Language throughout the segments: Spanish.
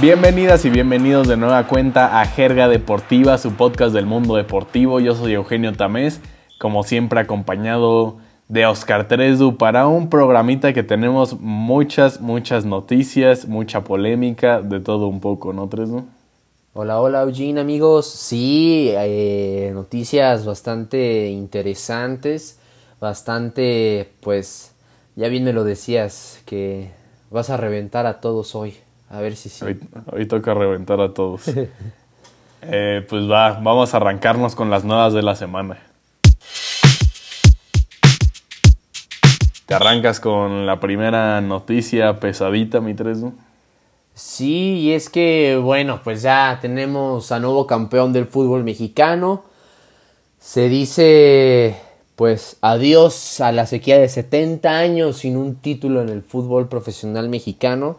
Bienvenidas y bienvenidos de nueva cuenta a Jerga Deportiva, su podcast del mundo deportivo. Yo soy Eugenio Tamés, como siempre acompañado de Oscar Tresdu para un programita que tenemos muchas, muchas noticias, mucha polémica, de todo un poco, ¿no, Tresdu? Hola, hola Eugene amigos. Sí, eh, noticias bastante interesantes, bastante, pues, ya bien me lo decías, que vas a reventar a todos hoy. A ver si sí. Hoy, toca reventar a todos. Eh, pues va, vamos a arrancarnos con las nuevas de la semana. ¿Te arrancas con la primera noticia pesadita, mi Tresdu? Sí, y es que, bueno, pues ya tenemos a nuevo campeón del fútbol mexicano. Se dice, pues, adiós a la sequía de 70 años sin un título en el fútbol profesional mexicano.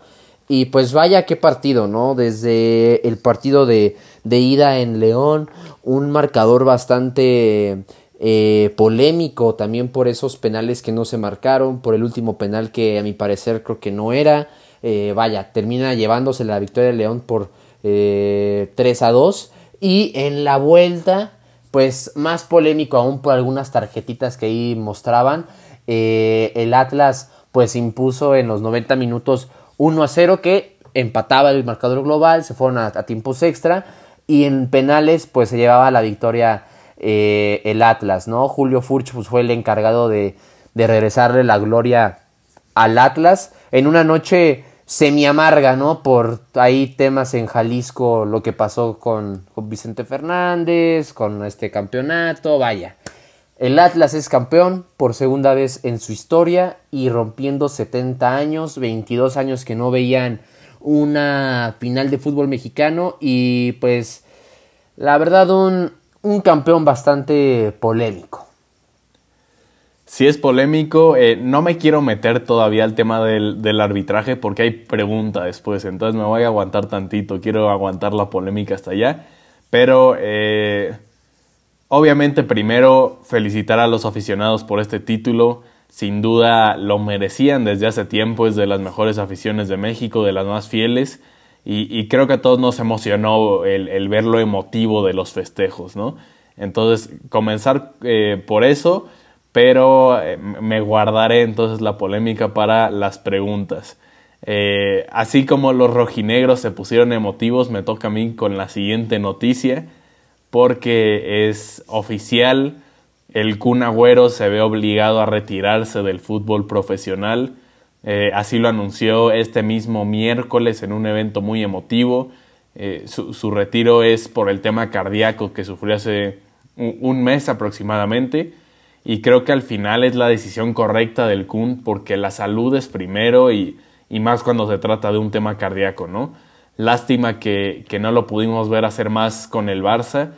Y pues vaya qué partido, ¿no? Desde el partido de, de ida en León, un marcador bastante eh, polémico también por esos penales que no se marcaron, por el último penal que a mi parecer creo que no era. Eh, vaya, termina llevándose la victoria de León por eh, 3 a 2. Y en la vuelta, pues más polémico aún por algunas tarjetitas que ahí mostraban. Eh, el Atlas pues impuso en los 90 minutos 1 a 0 que empataba el marcador global, se fueron a, tiempos extra y en penales pues se llevaba la victoria eh, el Atlas, ¿no? Julio Furch pues, fue el encargado de, de regresarle la gloria al Atlas en una noche semi amarga, ¿no? Por ahí temas en Jalisco, lo que pasó con, Vicente Fernández, con este campeonato, vaya. El Atlas es campeón por segunda vez en su historia y rompiendo 70 años, 22 años que no veían una final de fútbol mexicano y pues la verdad un, un campeón bastante polémico. Si es polémico, eh, no me quiero meter todavía al tema del, arbitraje porque hay pregunta después, entonces me voy a aguantar tantito, quiero aguantar la polémica hasta allá, pero eh, obviamente primero felicitar a los aficionados por este título, sin duda lo merecían desde hace tiempo, es de las mejores aficiones de México, de las más fieles, y, creo que a todos nos emocionó el, ver lo emotivo de los festejos, ¿no? Entonces, comenzar eh, por eso pero eh, me guardaré entonces la polémica para las preguntas. Eh, así como los rojinegros se pusieron emotivos, me toca a mí con la siguiente noticia, porque es oficial, el Kun Agüero se ve obligado a retirarse del fútbol profesional. Eh, así lo anunció este mismo miércoles en un evento muy emotivo. Su, su, retiro es por el tema cardíaco que sufrió hace un mes aproximadamente y creo que al final es la decisión correcta del Kun porque la salud es primero y, más cuando se trata de un tema cardíaco, ¿no? Lástima que, no lo pudimos ver hacer más con el Barça,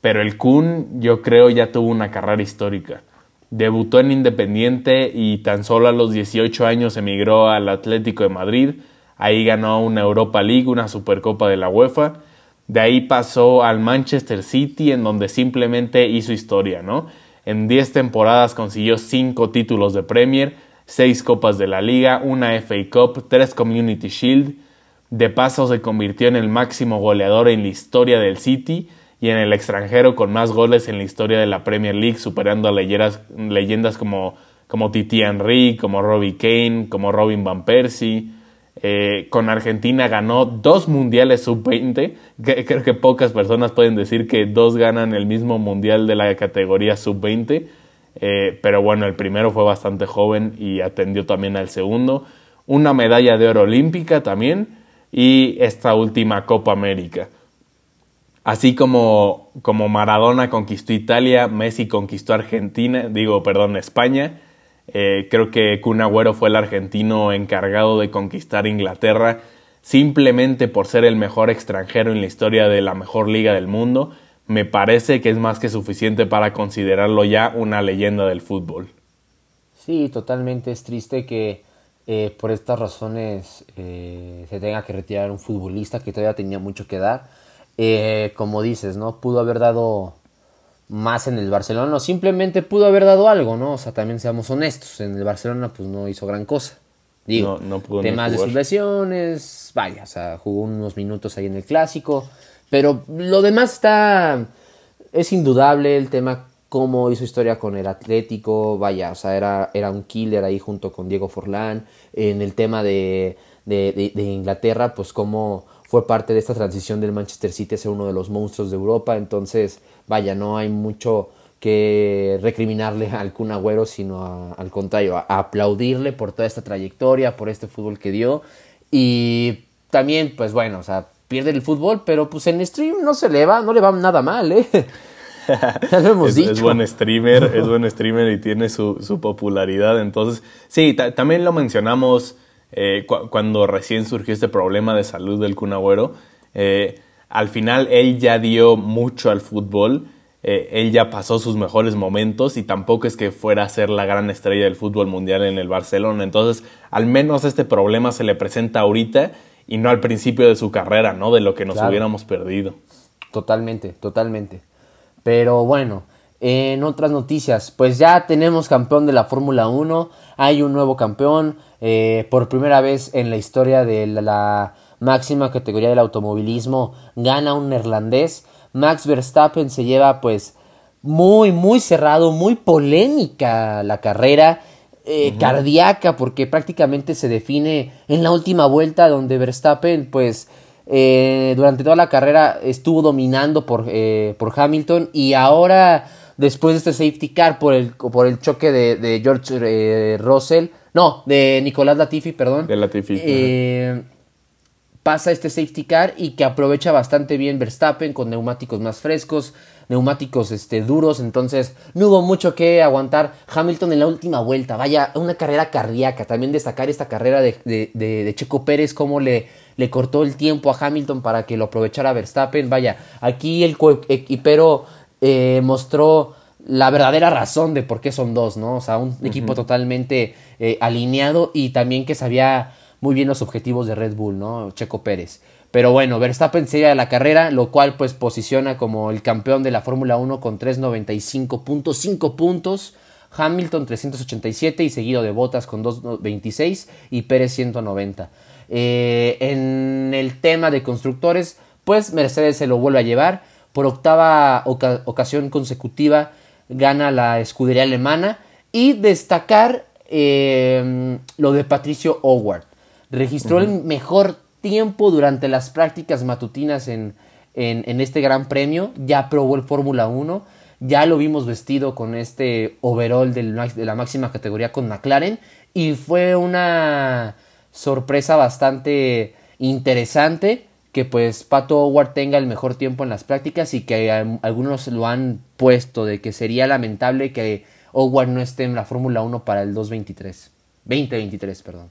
pero el Kun yo creo ya tuvo una carrera histórica. Debutó en Independiente y tan solo a los 18 años emigró al Atlético de Madrid. Ahí ganó una Europa League, una Supercopa de la UEFA. De ahí pasó al Manchester City en donde simplemente hizo historia, ¿no? En 10 temporadas consiguió 5 títulos de Premier, 6 Copas de la Liga, una FA Cup, 3 Community Shield. De paso se convirtió en el máximo goleador en la historia del City y en el extranjero con más goles en la historia de la Premier League, superando a leyendas, leyendas como, como Titi Henry, como Robbie Kane, como Robin Van Persie. Eh, con Argentina ganó dos mundiales sub-20. Creo que pocas personas pueden decir que dos ganan el mismo mundial de la categoría sub-20. Eh, pero bueno, el primero fue bastante joven y atendió también al segundo. Una medalla de oro olímpica también y esta última Copa América. Así como, como Maradona conquistó Italia, Messi conquistó Argentina, digo, perdón, España. Eh, creo que Kun Agüero fue el argentino encargado de conquistar Inglaterra simplemente por ser el mejor extranjero en la historia de la mejor liga del mundo. Me parece que es más que suficiente para considerarlo ya una leyenda del fútbol. Sí, totalmente. Es triste que eh, por estas razones eh, se tenga que retirar un futbolista que todavía tenía mucho que dar. Como dices, ¿no? Pudo haber dado más en el Barcelona, o simplemente pudo haber dado algo, ¿no? O sea, también seamos honestos, en el Barcelona pues no hizo gran cosa. Digo, no, pudo temas de sus lesiones, vaya, o sea, jugó unos minutos ahí en el clásico, pero lo demás está, es indudable el tema cómo hizo historia con el Atlético, vaya, o sea, era, era un killer ahí junto con Diego Forlán, en el tema de, de, de, Inglaterra, pues cómo fue parte de esta transición del Manchester City a ser uno de los monstruos de Europa, entonces, vaya, no hay mucho que recriminarle al Kun Agüero, sino al contrario, a, aplaudirle por toda esta trayectoria, por este fútbol que dio, y también, pues bueno, o sea, pierde el fútbol, pero pues en stream no se le va, no le va nada mal, ¿eh? es, buen streamer, es buen streamer y tiene su, popularidad. Entonces, sí, también lo mencionamos eh, cuando recién surgió este problema de salud del Kun eh, al final él ya dio mucho al fútbol. Eh, él ya pasó sus mejores momentos y tampoco es que fuera a ser la gran estrella del fútbol mundial en el Barcelona. Entonces, al menos este problema se le presenta ahorita y no al principio de su carrera, ¿no? De lo que nos hubiéramos perdido. Totalmente, totalmente. Pero bueno, en otras noticias, pues ya tenemos campeón de la Fórmula 1, hay un nuevo campeón, eh, por primera vez en la historia de la, máxima categoría del automovilismo, gana un neerlandés, Max Verstappen se lleva pues muy, muy cerrado, muy polémica la carrera, eh, cardíaca, porque prácticamente se define en la última vuelta donde Verstappen pues eh, durante toda la carrera estuvo dominando por, eh, por, Hamilton y ahora después de este safety car por el, por el choque de, George eh, Russell, no, de Nicolás Latifi, perdón. De Latifi. pasa este safety car y que aprovecha bastante bien Verstappen con neumáticos más frescos, neumáticos este, duros, entonces no hubo mucho que aguantar Hamilton en la última vuelta, vaya, una carrera cardíaca, también destacar esta carrera de, de, de Checo Pérez, cómo le le cortó el tiempo a Hamilton para que lo aprovechara Verstappen. Vaya, aquí el equipero eh, mostró la verdadera razón de por qué son dos, ¿no? O sea, un equipo totalmente eh, alineado y también que sabía muy bien los objetivos de Red Bull, ¿no? Checo Pérez. Pero bueno, Verstappen se a la carrera, lo cual pues posiciona como el campeón de la Fórmula 1 con 395.5 puntos. Hamilton 387 y seguido de Bottas con 226 y Pérez 190. Eh, en el tema de constructores, pues Mercedes se lo vuelve a llevar. Por octava ocasión consecutiva gana la escudería alemana. Y destacar eh, lo de Patricio Howard. Registró el mejor tiempo durante las prácticas matutinas en, en, este gran premio. Ya probó el Fórmula 1. Ya lo vimos vestido con este overall de la máxima categoría con McLaren. Y fue una sorpresa bastante interesante que pues Pato Howard tenga el mejor tiempo en las prácticas y que algunos lo han puesto de que sería lamentable que Howard no esté en la Fórmula 1 para el 2023. 2023, perdón.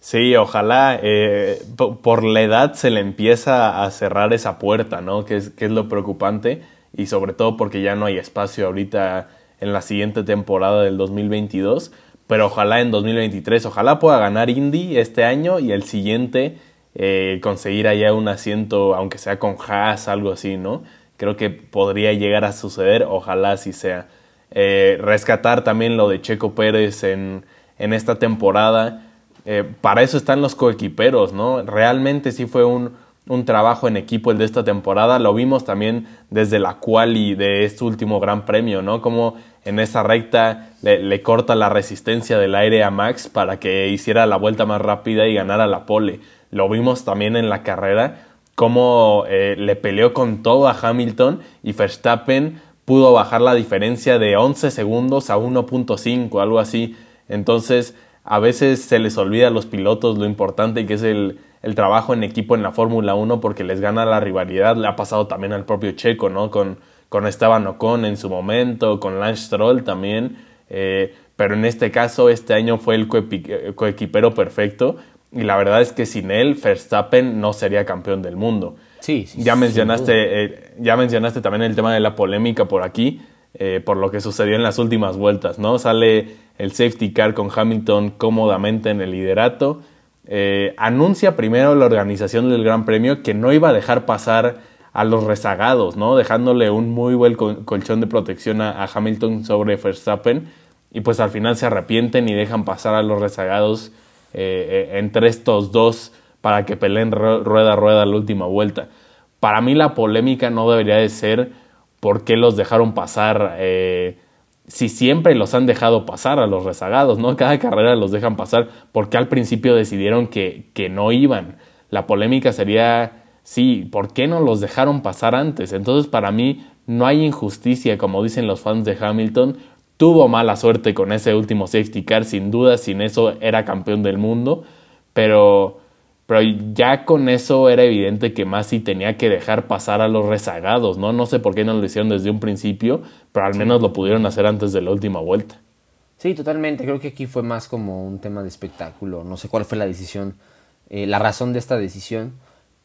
Sí, ojalá eh, por la edad se le empieza a cerrar esa puerta, ¿no? Que es, que es lo preocupante y sobre todo porque ya no hay espacio ahorita en la siguiente temporada del 2022 pero ojalá en 2023, ojalá pueda ganar Indy este año y el siguiente eh, conseguir allá un asiento, aunque sea con Haas, algo así, ¿no? Creo que podría llegar a suceder, ojalá así sea. Eh, rescatar también lo de Checo Pérez en, en esta temporada. Eh, para eso están los coequiperos, ¿no? Realmente sí fue un, un trabajo en equipo el de esta temporada. Lo vimos también desde la quali de este último Gran Premio, ¿no? Como en esa recta le, corta la resistencia del aire a Max para que hiciera la vuelta más rápida y ganara la pole. Lo vimos también en la carrera, cómo eh, le peleó con todo a Hamilton y Verstappen pudo bajar la diferencia de 11 segundos a 1.5, algo así. Entonces, a veces se les olvida a los pilotos lo importante que es el, el trabajo en equipo en la Fórmula 1 porque les gana la rivalidad. Le ha pasado también al propio Checo, ¿no? Con, con Esteban Ocon en su momento, con Lance Stroll también. Eh, pero en este caso, este año fue el coequipero perfecto. Y la verdad es que sin él, Verstappen no sería campeón del mundo. Sí, sí ya mencionaste, eh, ya mencionaste también el tema de la polémica por aquí, eh, por lo que sucedió en las últimas vueltas, ¿no? Sale el safety car con Hamilton cómodamente en el liderato. anuncia primero la organización del Gran Premio que no iba a dejar pasar a los rezagados, ¿no? Dejándole un muy buen colchón de protección a, Hamilton sobre Verstappen. Y pues al final se arrepienten y dejan pasar a los rezagados eh, eh, entre estos dos para que peleen rueda a rueda la última vuelta. Para mí la polémica no debería de ser por qué los dejaron pasar, eh, si siempre los han dejado pasar a los rezagados, ¿no? Cada carrera los dejan pasar, porque al principio decidieron que, que no iban. La polémica sería, sí, ¿por qué no los dejaron pasar antes? Entonces para mí no hay injusticia, como dicen los fans de Hamilton, tuvo mala suerte con ese último safety car, sin duda, sin eso era campeón del mundo, pero pero ya con eso era evidente que Masi tenía que dejar pasar a los rezagados, ¿no? No sé por qué no lo hicieron desde un principio, pero al menos lo pudieron hacer antes de la última vuelta. Sí, totalmente. Creo que aquí fue más como un tema de espectáculo. No sé cuál fue la decisión, eh, la razón de esta decisión,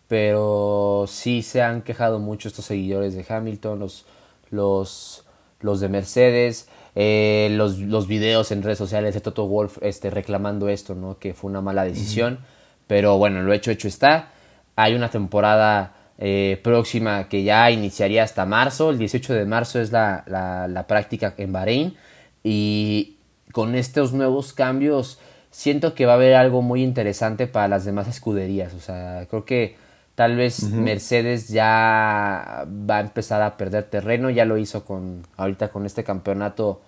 pero sí se han quejado mucho estos seguidores de Hamilton, los, los, los de Mercedes, eh, los, los videos en redes sociales de Toto Wolf este, reclamando esto, ¿no? Que fue una mala decisión. Pero bueno, lo hecho, hecho está. Hay una temporada eh, próxima que ya iniciaría hasta marzo. El 18 de marzo es la, la, práctica en Bahrein. Y con estos nuevos cambios siento que va a haber algo muy interesante para las demás escuderías. O sea, creo que tal vez Mercedes ya va a empezar a perder terreno. Ya lo hizo con ahorita con este campeonato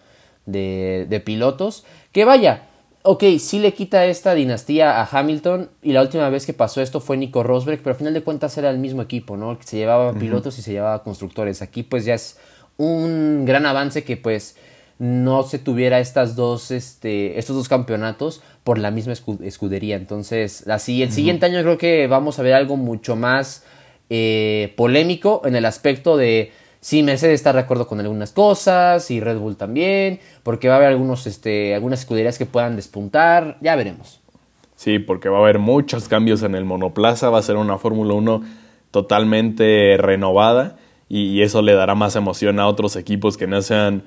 de, de pilotos. Que vaya, ok, sí le quita esta dinastía a Hamilton y la última vez que pasó esto fue Nico Rosberg, pero al final de cuentas era el mismo equipo, ¿no? Se llevaba pilotos y se llevaba constructores. Aquí pues ya es un gran avance que pues no se tuviera estas dos, este, estos dos campeonatos por la misma escudería. Entonces, así, el siguiente año creo que vamos a ver algo mucho más eh, polémico en el aspecto de Sí, Mercedes está de acuerdo con algunas cosas y Red Bull también, porque va a haber algunos, este, algunas escuderías que puedan despuntar, ya veremos. Sí, porque va a haber muchos cambios en el monoplaza, va a ser una Fórmula 1 totalmente renovada y, eso le dará más emoción a otros equipos que no sean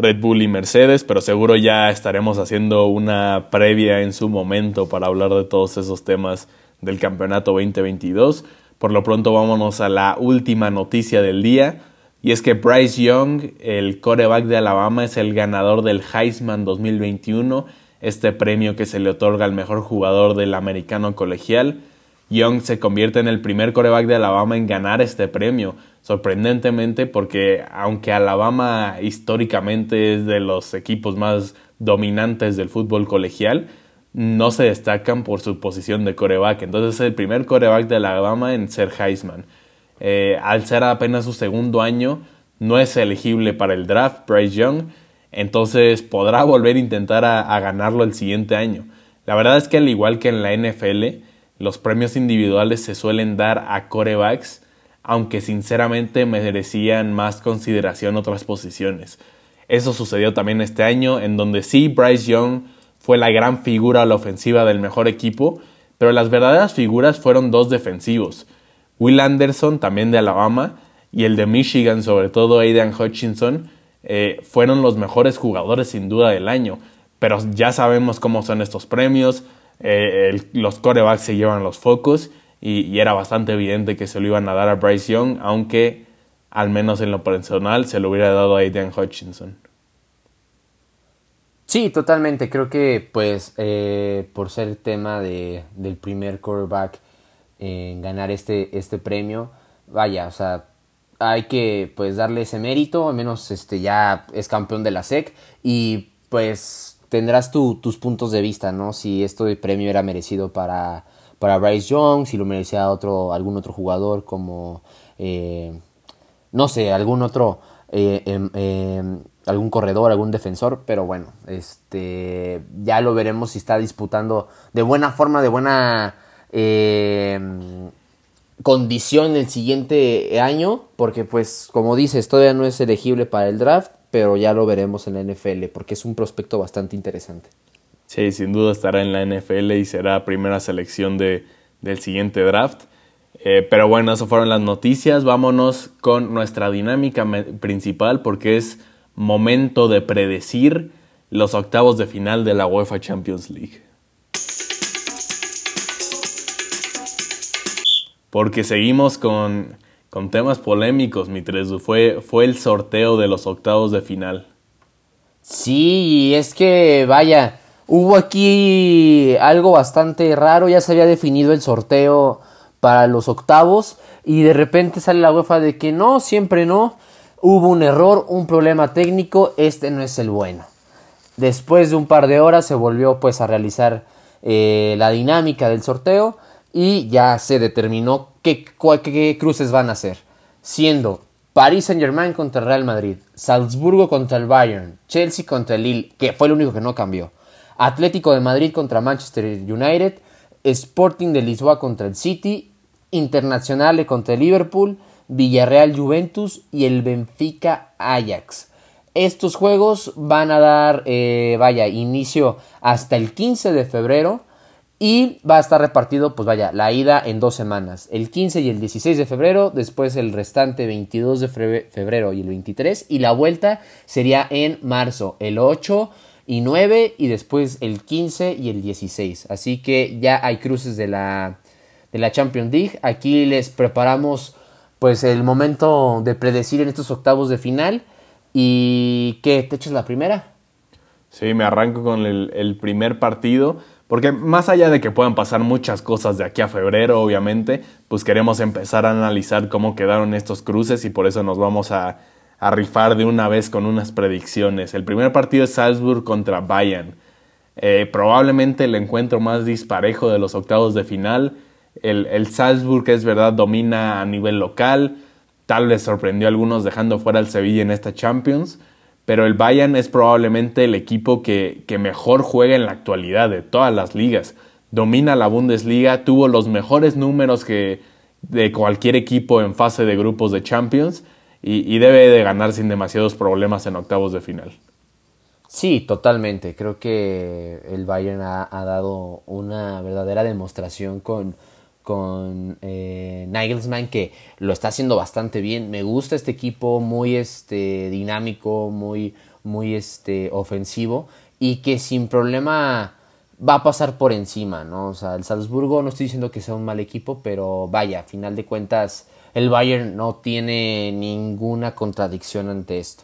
Red Bull y Mercedes, pero seguro ya estaremos haciendo una previa en su momento para hablar de todos esos temas del campeonato 2022. Por lo pronto vámonos a la última noticia del día. Y es que Bryce Young, el coreback de Alabama, es el ganador del Heisman 2021, este premio que se le otorga al mejor jugador del americano colegial. Young se convierte en el primer coreback de Alabama en ganar este premio, sorprendentemente porque aunque Alabama históricamente es de los equipos más dominantes del fútbol colegial, no se destacan por su posición de coreback. Entonces es el primer coreback de Alabama en ser Heisman. Eh, al ser apenas su segundo año, no es elegible para el draft, Bryce Young, entonces podrá volver a intentar a, ganarlo el siguiente año. La verdad es que al igual que en la NFL, los premios individuales se suelen dar a corebacks, aunque sinceramente merecían más consideración otras posiciones. Eso sucedió también este año, en donde sí, Bryce Young fue la gran figura a la ofensiva del mejor equipo, pero las verdaderas figuras fueron dos defensivos. Will Anderson, también de Alabama, y el de Michigan, sobre todo Aidan Hutchinson, eh, fueron los mejores jugadores sin duda del año. Pero ya sabemos cómo son estos premios, eh, los corebacks se llevan los focos y, era bastante evidente que se lo iban a dar a Bryce Young, aunque al menos en lo personal se lo hubiera dado a Aidan Hutchinson. Sí, totalmente. Creo que pues eh, por ser tema de, del primer quarterback en ganar este, este premio. Vaya, o sea, hay que pues darle ese mérito, al menos este ya es campeón de la SEC y pues tendrás tus puntos de vista, ¿no? Si este premio era merecido para, para Bryce Young, si lo merecía otro, algún otro jugador como, eh, no sé, algún otro, eh, em, em, algún corredor, algún defensor, pero bueno, este, ya lo veremos si está disputando de buena forma, de buena eh, condición el siguiente año, porque pues como dices, todavía no es elegible para el draft, pero ya lo veremos en la NFL, porque es un prospecto bastante interesante. Sí, sin duda estará en la NFL y será primera selección de, del siguiente draft. Eh, pero bueno, esas fueron las noticias. Vámonos con nuestra dinámica principal porque es momento de predecir los octavos de final de la UEFA Champions League. porque seguimos con, temas polémicos, mi Tresu. Fue, fue el sorteo de los octavos de final. Sí, es que vaya, Hubo aquí algo bastante raro, ya se había definido el sorteo para los octavos y de repente sale la UEFA de que no, siempre no, hubo un error, un problema técnico, este no es el bueno. Después de un par de horas se volvió pues a realizar eh, la dinámica del sorteo y ya se determinó qué, cruces van a ser, siendo Paris Saint Germain contra Real Madrid, Salzburgo contra el Bayern, Chelsea contra el Lille, que fue el único que no cambió, Atlético de Madrid contra Manchester United, Sporting de Lisboa contra el City, Internacional contra el Liverpool, Villarreal Juventus y el Benfica Ajax. Estos juegos van a dar, eh, vaya, inicio hasta el 15 de febrero y va a estar repartido, pues vaya, la ida en dos semanas, el 15 y el 16 de febrero, después el restante 22 de febrero y el 23 y la vuelta sería en marzo, el 8 y 9 y después el 15 y el 16. Así que ya hay cruces de la, de la Champions League. Aquí les preparamos pues el momento de predecir en estos octavos de final. ¿Y qué? ¿Te echas la primera? Sí, me arranco con el, primer partido. Porque más allá de que puedan pasar muchas cosas de aquí a febrero, obviamente, pues queremos empezar a analizar cómo quedaron estos cruces y por eso nos vamos a, rifar de una vez con unas predicciones. El primer partido es Salzburg contra Bayern. Eh, probablemente el encuentro más disparejo de los octavos de final. El, el, Salzburg, es verdad, domina a nivel local. Tal vez sorprendió a algunos dejando fuera al Sevilla en esta Champions. Pero el Bayern es probablemente el equipo que, que mejor juega en la actualidad de todas las ligas. Domina la Bundesliga, tuvo los mejores números que de cualquier equipo en fase de grupos de Champions y, debe de ganar sin demasiados problemas en octavos de final. Sí, totalmente. Creo que el Bayern ha, dado una verdadera demostración con, con eh, que lo está haciendo bastante bien. Me gusta este equipo muy este, dinámico, muy, muy este, ofensivo y que sin problema va a pasar por encima, ¿no? O sea, el Salzburgo no estoy diciendo que sea un mal equipo, pero vaya, a final de cuentas el Bayern no tiene ninguna contradicción ante esto.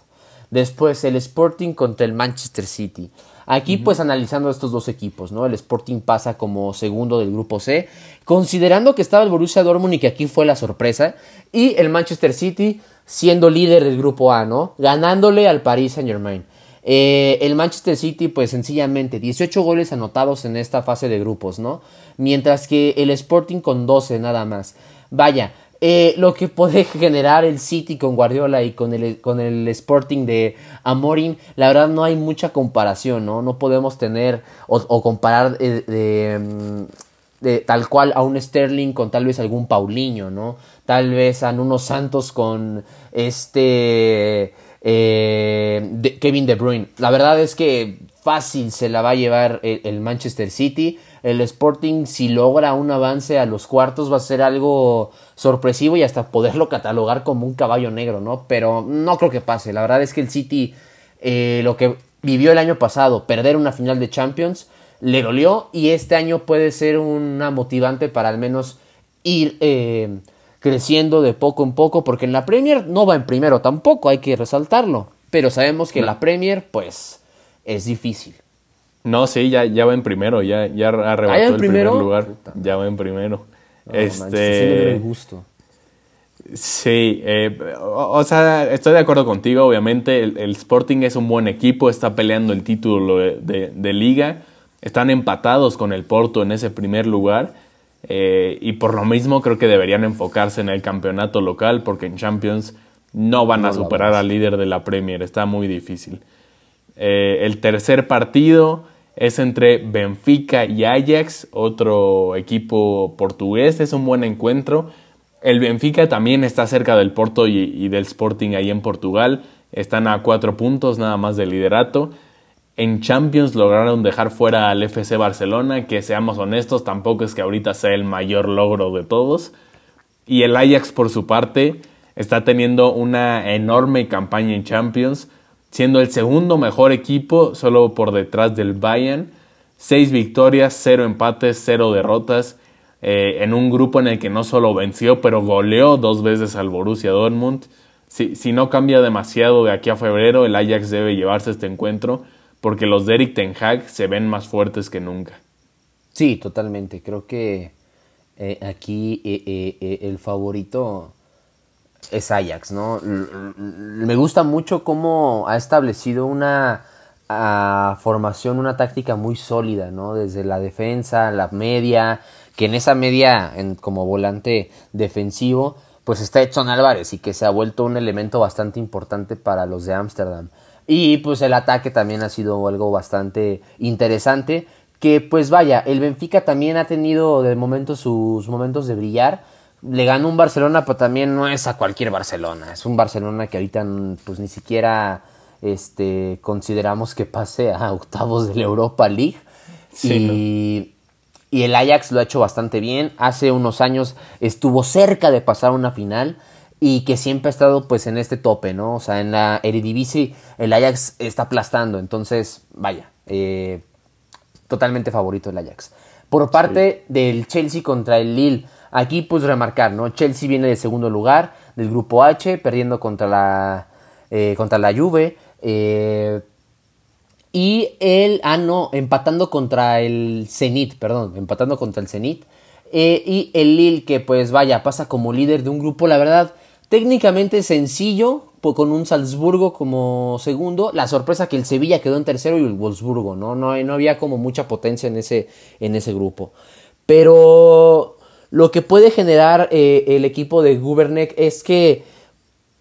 Después el Sporting contra el Manchester City. Aquí pues analizando estos dos equipos, ¿no? El Sporting pasa como segundo del grupo C, considerando que estaba el Borussia Dortmund y que aquí fue la sorpresa, y el Manchester City siendo líder del grupo A, ¿no? Ganándole al Paris Saint Germain. Eh, el Manchester City, pues sencillamente 18 goles anotados en esta fase de grupos, ¿no? Mientras que el Sporting con 12 nada más. Vaya, eh, lo que puede generar el City con Guardiola y con el, con el Sporting de Amorim, la verdad no hay mucha comparación, ¿no? No podemos tener o, comparar mm, de, tal cual a un Sterling con tal vez algún Paulinho, ¿no? Tal vez a unos Santos con este eh, Kevin De Bruyne. La verdad es que fácil se la va a llevar el Manchester City el Sporting si logra un avance a los cuartos va a ser algo sorpresivo y hasta poderlo catalogar como un caballo negro, ¿no? Pero no creo que pase. La verdad es que el City, eh, lo que vivió el año pasado, perder una final de Champions, le dolió y este año puede ser una motivante para al menos ir eh, creciendo de poco en poco, porque en la Premier no va en primero tampoco, hay que resaltarlo. Pero sabemos que en la Premier, pues, es difícil. No, sí, ya, ya va en primero, ya, ya arrebató ¿Ah, el primer lugar. Ya va en primero. este. gusto. Sí, eh, o, sea, estoy de acuerdo contigo, obviamente. El, Sporting es un buen equipo, está peleando el título de, liga. Están empatados con el Porto en ese primer lugar. Eh, y por lo mismo creo que deberían enfocarse en el campeonato local porque en Champions no van a superar al líder de la Premier. Está muy difícil. Eh, el tercer partido es entre Benfica y Ajax, otro equipo portugués. Es un buen encuentro. El Benfica también está cerca del Porto y, del Sporting ahí en Portugal. Están a cuatro puntos nada más de liderato. En Champions lograron dejar fuera al FC Barcelona, que seamos honestos, tampoco es que ahorita sea el mayor logro de todos. Y el Ajax, por su parte, está teniendo una enorme campaña en Champions siendo el segundo mejor equipo solo por detrás del Bayern. Seis victorias, cero empates, cero derrotas. Eh, en un grupo en el que no solo venció, pero goleó dos veces al Borussia Dortmund. Si, si, no cambia demasiado de aquí a febrero, el Ajax debe llevarse este encuentro porque los de Eric Ten Hag se ven más fuertes que nunca. Sí, totalmente. Creo que eh, aquí eh, el favorito es Ajax, ¿no? Me gusta mucho cómo ha establecido una formación, una táctica muy sólida, ¿no? Desde la defensa, la media, que en esa media, en, como volante defensivo, pues está Edson Álvarez y que se ha vuelto un elemento bastante importante para los de Ámsterdam. Y pues el ataque también ha sido algo bastante interesante. Que pues vaya, el Benfica también ha tenido de momento sus momentos de brillar. Le ganó un Barcelona, pero también no es a cualquier Barcelona. Es un Barcelona que ahorita pues ni siquiera este, consideramos que pase a octavos de la Europa League. y, y el Ajax lo ha hecho bastante bien. Hace unos años estuvo cerca de pasar a una final y que siempre ha estado pues en este tope, ¿no? O sea, en la Eredivisie el Ajax está aplastando, entonces, vaya, eh, totalmente favorito el Ajax. Por parte del Chelsea contra el Lille, aquí pues remarcar, ¿no? Chelsea viene de segundo lugar del grupo H, perdiendo contra la, eh, contra la Juve. Eh, y el, ah no, empatando contra el Zenit, perdón, empatando contra el Zenit. y el Lille que pues vaya, pasa como líder de un grupo, la verdad, técnicamente sencillo, con un Salzburgo como segundo. La sorpresa que el Sevilla quedó en tercero y el Wolfsburgo, ¿no? No, no había como mucha potencia en ese, en ese grupo. Pero lo que puede generar eh, el equipo de Gubernek es que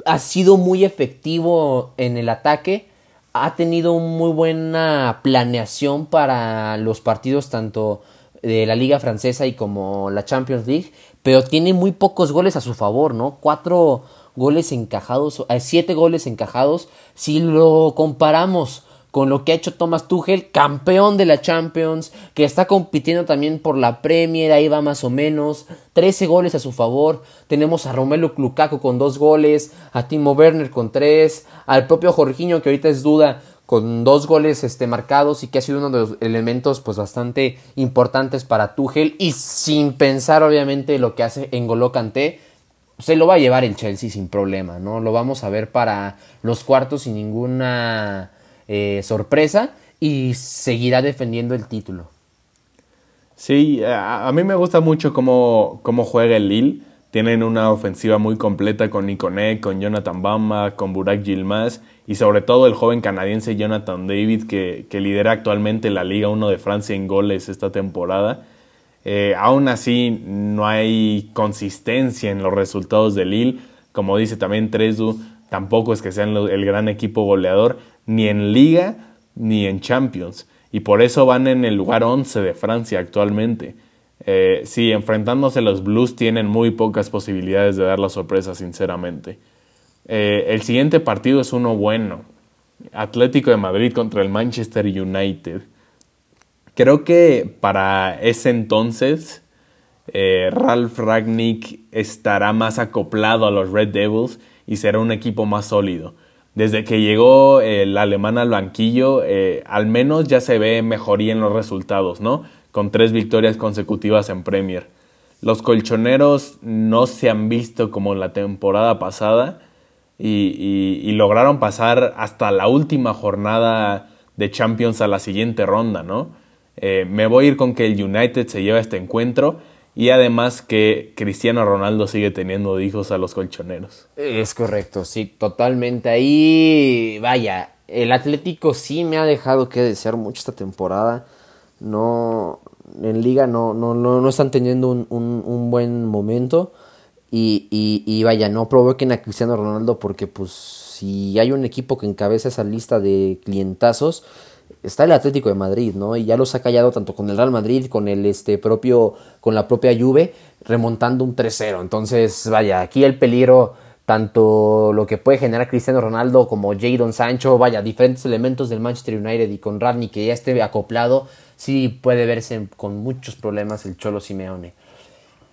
ha sido muy efectivo en el ataque. Ha tenido muy buena planeación para los partidos tanto de la Liga Francesa y como la Champions League. Pero tiene muy pocos goles a su favor, ¿no? Cuatro goles encajados, hay siete goles encajados. Si lo comparamos con lo que ha hecho Thomas Tuchel, campeón de la Champions, que está compitiendo también por la Premier, ahí va más o menos, 13 goles a su favor, tenemos a Romelu Lukaku con dos goles, a Timo Werner con tres, al propio Jorginho que ahorita es duda con dos goles este, marcados y que ha sido uno de los elementos pues bastante importantes para Tuchel y sin pensar obviamente lo que hace en Golo Kanté, se lo va a llevar el Chelsea sin problema, ¿no? Lo vamos a ver para los cuartos sin ninguna eh, sorpresa y seguirá defendiendo el título. Sí, a, mí me gusta mucho cómo, cómo, juega el Lille. Tienen una ofensiva muy completa con Nicone, con Jonathan Bamba, con Burak Gilmas y sobre todo el joven canadiense Jonathan David que, que lidera actualmente la Liga 1 de Francia en goles esta temporada. Eh, aún así, no hay consistencia en los resultados de Lille. Como dice también Tresu, tampoco es que sean el gran equipo goleador, ni en Liga ni en Champions. Y por eso van en el lugar 11 de Francia actualmente. Eh, sí, enfrentándose los Blues tienen muy pocas posibilidades de dar la sorpresa, sinceramente. Eh, el siguiente partido es uno bueno. Atlético de Madrid contra el Manchester United. Creo que para ese entonces eh, Ralph Ragnick estará más acoplado a los Red Devils y será un equipo más sólido. Desde que llegó el alemán al banquillo, eh, al menos ya se ve mejoría en los resultados, ¿no? Con tres victorias consecutivas en Premier. Los colchoneros no se han visto como la temporada pasada y lograron pasar hasta la última jornada de Champions a la siguiente ronda, ¿no? Eh, me voy a ir con que el United se lleva este encuentro y además que Cristiano Ronaldo sigue teniendo hijos a los colchoneros. Es correcto, sí, totalmente. Ahí, vaya, el Atlético sí me ha dejado que desear mucho esta temporada. No, en liga no, no, no, están teniendo un, buen momento. Y, y, vaya, no provoquen a Cristiano Ronaldo porque pues si hay un equipo que encabeza esa lista de clientazos, está el Atlético de Madrid, ¿no? Y ya los ha callado tanto con el Real Madrid, con el este propio, con la propia Juve, remontando un 3-0. Entonces, vaya, aquí el peligro, tanto lo que puede generar Cristiano Ronaldo como Jadon Sancho, vaya, diferentes elementos del Manchester United y con Radney que ya esté acoplado, sí puede verse con muchos problemas el Cholo Simeone.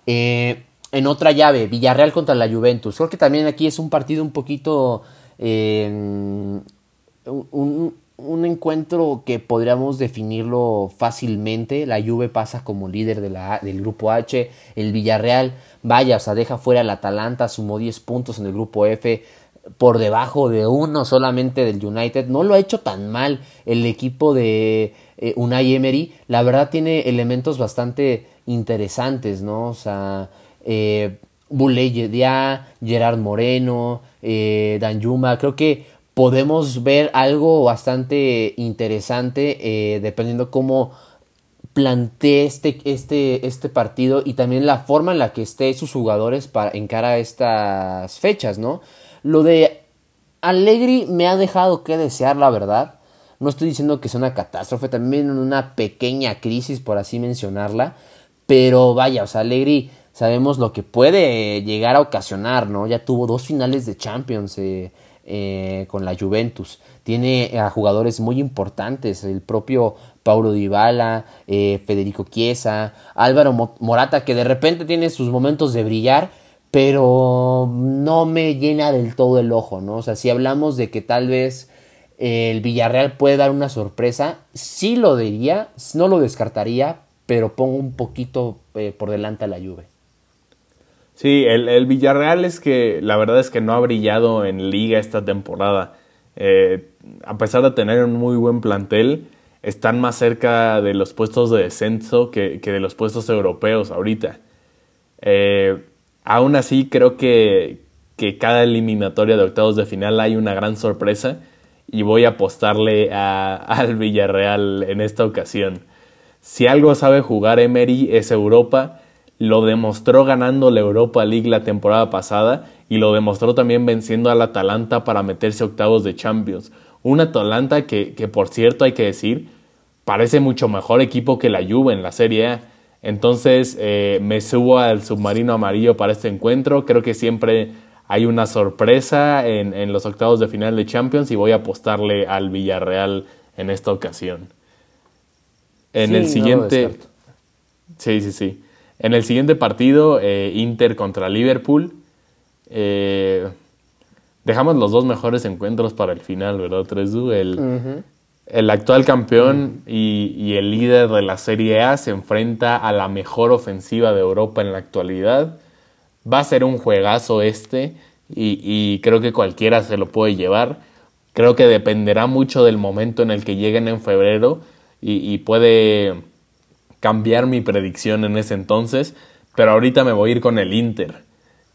Eh, en otra llave, Villarreal contra la Juventus. Creo que también aquí es un partido un poquito... Eh, un, encuentro que podríamos definirlo fácilmente. La Juve pasa como líder de la, del grupo H. El Villarreal, vaya, o sea, deja fuera al Atalanta, sumó 10 puntos en el grupo F. por debajo de uno solamente del United. No lo ha hecho tan mal el equipo de eh, Unai Emery. La verdad tiene elementos bastante interesantes, ¿no? O sea, eh, Gerard Moreno, eh, Dan Yuma. Creo que podemos ver algo bastante interesante eh, dependiendo cómo plantee este, este, este partido y también la forma en la que esté sus jugadores para encarar estas fechas, ¿no? Lo de Allegri me ha dejado que desear, la verdad. No estoy diciendo que sea una catástrofe, también una pequeña crisis, por así mencionarla. Pero vaya, o sea, Allegri sabemos lo que puede llegar a ocasionar, ¿no? Ya tuvo dos finales de Champions eh, eh, con la Juventus. Tiene a jugadores muy importantes, el propio Paulo Dybala, eh, Federico Chiesa, Álvaro Morata, que de repente tiene sus momentos de brillar, pero no me llena del todo el ojo, ¿no? O sea, si hablamos de que tal vez el Villarreal puede dar una sorpresa, sí lo diría, no lo descartaría, pero pongo un poquito eh, por delante a la Juve. Sí, el, Villarreal es que la verdad es que no ha brillado en liga esta temporada. Eh, a pesar de tener un muy buen plantel, están más cerca de los puestos de descenso que, de los puestos europeos ahorita. Eh, aún así, creo que, que, cada eliminatoria de octavos de final hay una gran sorpresa y voy a apostarle al Villarreal en esta ocasión. Si algo sabe jugar Emery es Europa lo demostró ganando la Europa League la temporada pasada y lo demostró también venciendo al Atalanta para meterse octavos de Champions. Un Atalanta que, que, por cierto hay que decir, parece mucho mejor equipo que la Juve en la Serie A. Entonces eh, me subo al submarino amarillo para este encuentro. Creo que siempre hay una sorpresa en, en los octavos de final de Champions y voy a apostarle al Villarreal en esta ocasión. En el siguiente... sí, sí, sí. En el siguiente partido, eh, Inter contra Liverpool. Eh, dejamos los dos mejores encuentros para el final, ¿verdad, Tresu? El, el actual campeón y, el líder de la Serie A se enfrenta a la mejor ofensiva de Europa en la actualidad. Va a ser un juegazo este y, creo que cualquiera se lo puede llevar. Creo que dependerá mucho del momento en el que lleguen en febrero y puede cambiar mi predicción en ese entonces, pero ahorita me voy a ir con el Inter.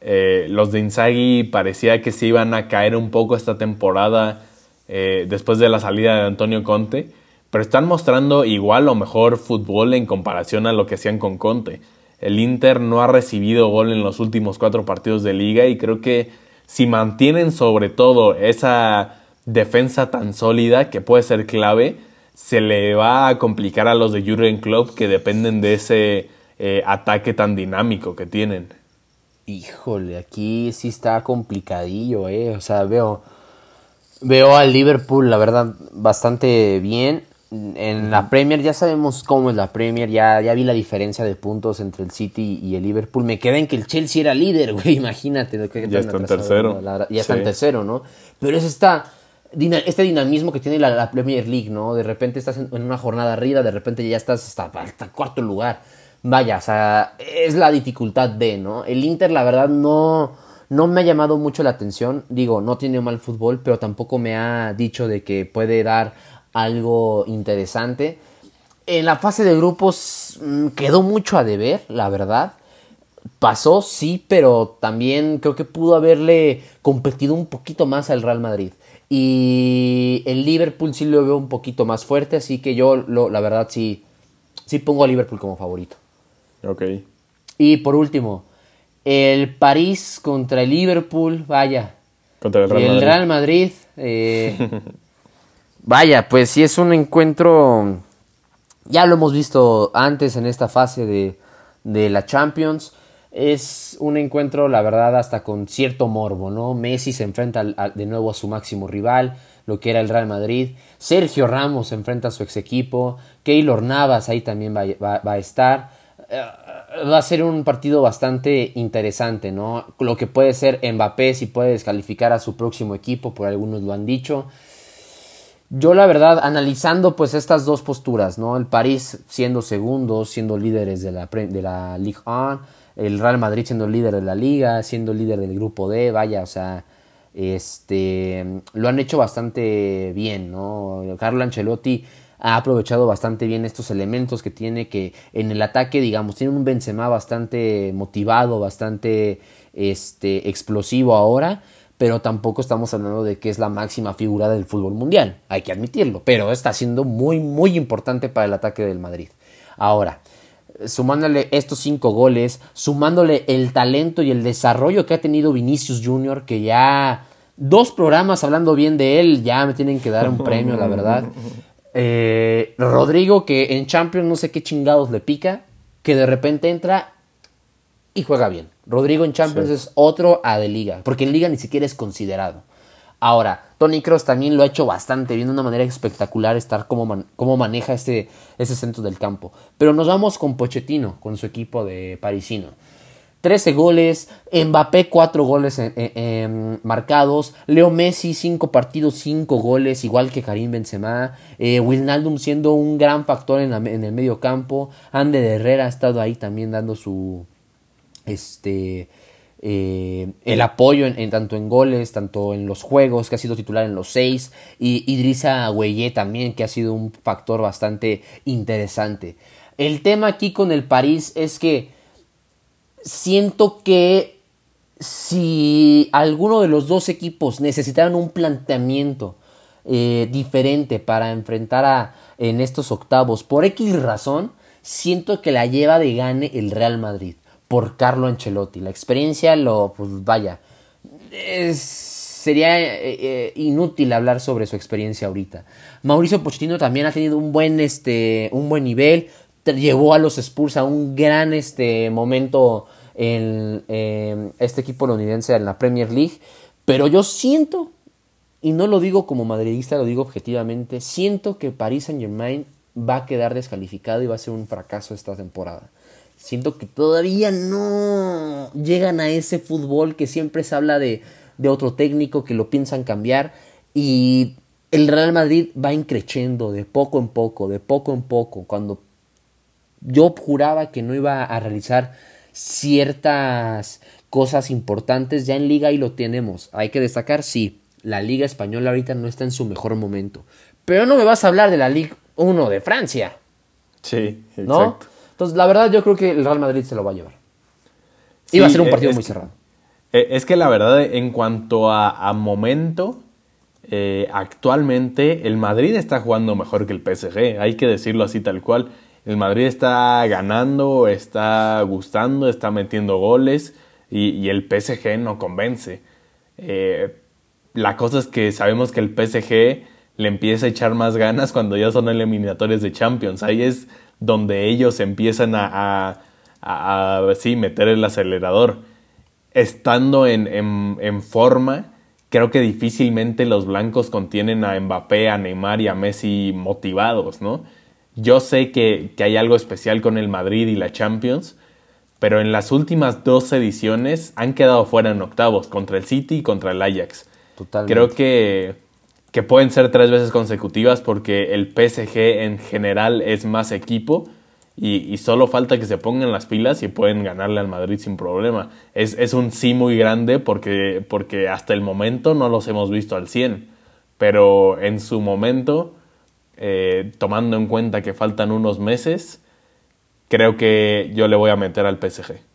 Eh, los de Inzaghi parecía que se iban a caer un poco esta temporada eh, después de la salida de Antonio Conte, pero están mostrando igual o mejor fútbol en comparación a lo que hacían con Conte. El Inter no ha recibido gol en los últimos cuatro partidos de liga y creo que si mantienen sobre todo esa defensa tan sólida que puede ser clave, se le va a complicar a los de Jurgen Klopp que dependen de ese eh, ataque tan dinámico que tienen. Híjole, aquí sí está complicadillo, eh. O sea, veo, veo al Liverpool, la verdad, bastante bien. En la Premier ya sabemos cómo es la Premier, ya, ya vi la diferencia de puntos entre el City y el Liverpool. Me queda en que el Chelsea era líder, güey, imagínate. ya está en tercero. ya está en tercero, ¿no? Pero eso está este dinamismo que tiene la, Premier League, ¿no? De repente estás en, una jornada arriba, de repente ya estás hasta, hasta cuarto lugar. Vaya, o sea, es la dificultad de, ¿no? El Inter, la verdad, no, no me ha llamado mucho la atención. Digo, no tiene mal fútbol, pero tampoco me ha dicho de que puede dar algo interesante. En la fase de grupos mm, quedó mucho a deber, la verdad. Pasó, sí, pero también creo que pudo haberle competido un poquito más al Real Madrid. Y el Liverpool sí lo veo un poquito más fuerte, así que yo lo, la verdad sí, sí pongo a Liverpool como favorito. Ok. Y por último, el París contra el Liverpool, vaya. Contra el Real Madrid. El Real Madrid. Eh, vaya, pues sí es un encuentro. Ya lo hemos visto antes en esta fase de, de la Champions es un encuentro, la verdad, hasta con cierto morbo, ¿no? Messi se enfrenta de nuevo a su máximo rival, lo que era el Real Madrid. Sergio Ramos se enfrenta a su ex equipo. Keylor Navas ahí también va, a estar. Eh, va a ser un partido bastante interesante, ¿no? Lo que puede ser Mbappé si puede descalificar a su próximo equipo, por algunos lo han dicho. Yo la verdad, analizando pues estas dos posturas, ¿no? El París siendo segundo, siendo líderes de la, de la Ligue 1 el Real Madrid siendo líder de la liga, siendo líder del grupo D, vaya, o sea, este, lo han hecho bastante bien, ¿no? Carlo Ancelotti ha aprovechado bastante bien estos elementos que tiene que en el ataque, digamos, tiene un Benzema bastante motivado, bastante este, explosivo ahora, pero tampoco estamos hablando de que es la máxima figura del fútbol mundial, hay que admitirlo, pero está siendo muy, muy importante para el ataque del Madrid. Ahora, sumándole estos cinco goles, sumándole el talento y el desarrollo que ha tenido Vinicius Jr., que ya dos programas hablando bien de él, ya me tienen que dar un premio, la verdad. Eh, Rodrigo, que en Champions no sé qué chingados le pica, que de repente entra y juega bien. Rodrigo en Champions es otro a de liga, porque en liga ni siquiera es considerado. Ahora, Tony Cross también lo ha hecho bastante bien, de una manera espectacular estar como, maneja ese, ese centro del campo. Pero nos vamos con Pochettino, con su equipo de parisino. 13 goles, Mbappé 4 goles marcados, Leo Messi 5 partidos, 5 goles, igual que Karim Benzema, eh, siendo un gran factor en, en, el medio campo, Ander Herrera ha estado ahí también dando su, este, eh, el apoyo en, tanto en goles, tanto en los juegos, que ha sido titular en los seis, y Idrissa Gueye también, que ha sido un factor bastante interesante. El tema aquí con el París es que siento que si alguno de los dos equipos necesitaran un planteamiento eh, diferente para enfrentar a, en estos octavos por X razón, siento que la lleva de gane el Real Madrid por Carlo Ancelotti. La experiencia lo, pues vaya, sería eh, eh, inútil hablar sobre su experiencia ahorita. Mauricio Pochettino también ha tenido un buen, este, un buen nivel, llevó a los Spurs a un gran este, momento en, este equipo londinense en la Premier League, pero yo siento, y no lo digo como madridista, lo digo objetivamente, siento que Paris Saint Germain va a quedar descalificado y va a ser un fracaso esta temporada siento que todavía no llegan a ese fútbol que siempre se habla de, de otro técnico que lo piensan cambiar y el Real Madrid va increciendo de poco en poco, de poco en poco, cuando yo juraba que no iba a realizar ciertas cosas importantes ya en liga y lo tenemos. Hay que destacar, sí, la liga española ahorita no está en su mejor momento. Pero no me vas a hablar de la Liga 1 de Francia. Sí, exacto. Entonces, la verdad, yo creo que el Real Madrid se lo va a llevar. Iba a ser un partido muy cerrado. Eh, es que la verdad, en cuanto a, momento, eh, actualmente el Madrid está jugando mejor que el PSG. Hay que decirlo así tal cual. El Madrid está ganando, está gustando, está metiendo goles y, el PSG no convence. Eh, la cosa es que sabemos que el PSG le empieza a echar más ganas cuando ya son eliminatorios de Champions. Ahí es donde ellos empiezan a, a, meter el acelerador. Estando en, forma, creo que difícilmente los blancos contienen a Mbappé, a Neymar y a Messi motivados, ¿no? Yo sé que, hay algo especial con el Madrid y la Champions, pero en las últimas dos ediciones han quedado fuera en octavos, contra el City y contra el Ajax. Totalmente. Creo que que pueden ser tres veces consecutivas porque el PSG en general es más equipo y, solo falta que se pongan las pilas y pueden ganarle al Madrid sin problema. Es, un sí muy grande porque, porque hasta el momento no los hemos visto al 100, pero en su momento, eh, tomando en cuenta que faltan unos meses, creo que yo le voy a meter al PSG.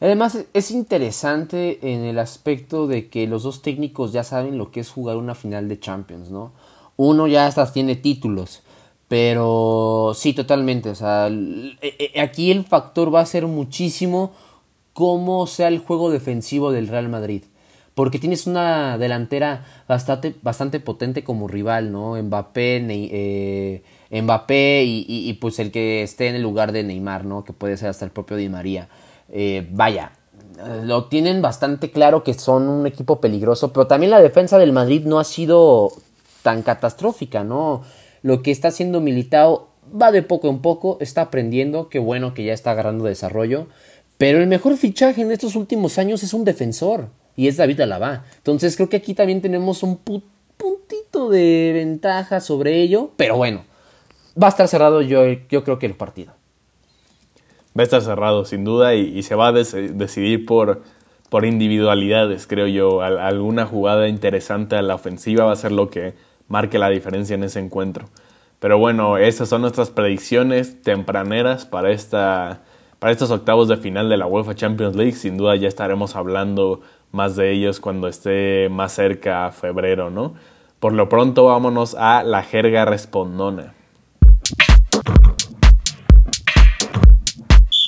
Además, es interesante en el aspecto de que los dos técnicos ya saben lo que es jugar una final de Champions, ¿no? Uno ya hasta tiene títulos, pero sí, totalmente. O sea, e, e, aquí el factor va a ser muchísimo cómo sea el juego defensivo del Real Madrid. Porque tienes una delantera bastante, bastante potente como rival, ¿no? Mbappé, eh, Mbappé y, y, pues el que esté en el lugar de Neymar, ¿no? Que puede ser hasta el propio Di María. Eh, vaya, lo tienen bastante claro que son un equipo peligroso, pero también la defensa del Madrid no ha sido tan catastrófica, ¿no? Lo que está haciendo Militao va de poco en poco, está aprendiendo, qué bueno que ya está agarrando desarrollo, pero el mejor fichaje en estos últimos años es un defensor, y es David Alaba. Entonces creo que aquí también tenemos un puntito de ventaja sobre ello, pero bueno, va a estar cerrado yo, yo creo que el partido va a estar cerrado sin duda y, se va a decidir por, por individualidades, creo yo. alguna jugada interesante a la ofensiva va a ser lo que marque la diferencia en ese encuentro. Pero bueno, esas son nuestras predicciones tempraneras para, esta, para estos octavos de final de la UEFA Champions League. Sin duda ya estaremos hablando más de ellos cuando esté más cerca febrero, ¿no? Por lo pronto vámonos a la jerga respondona.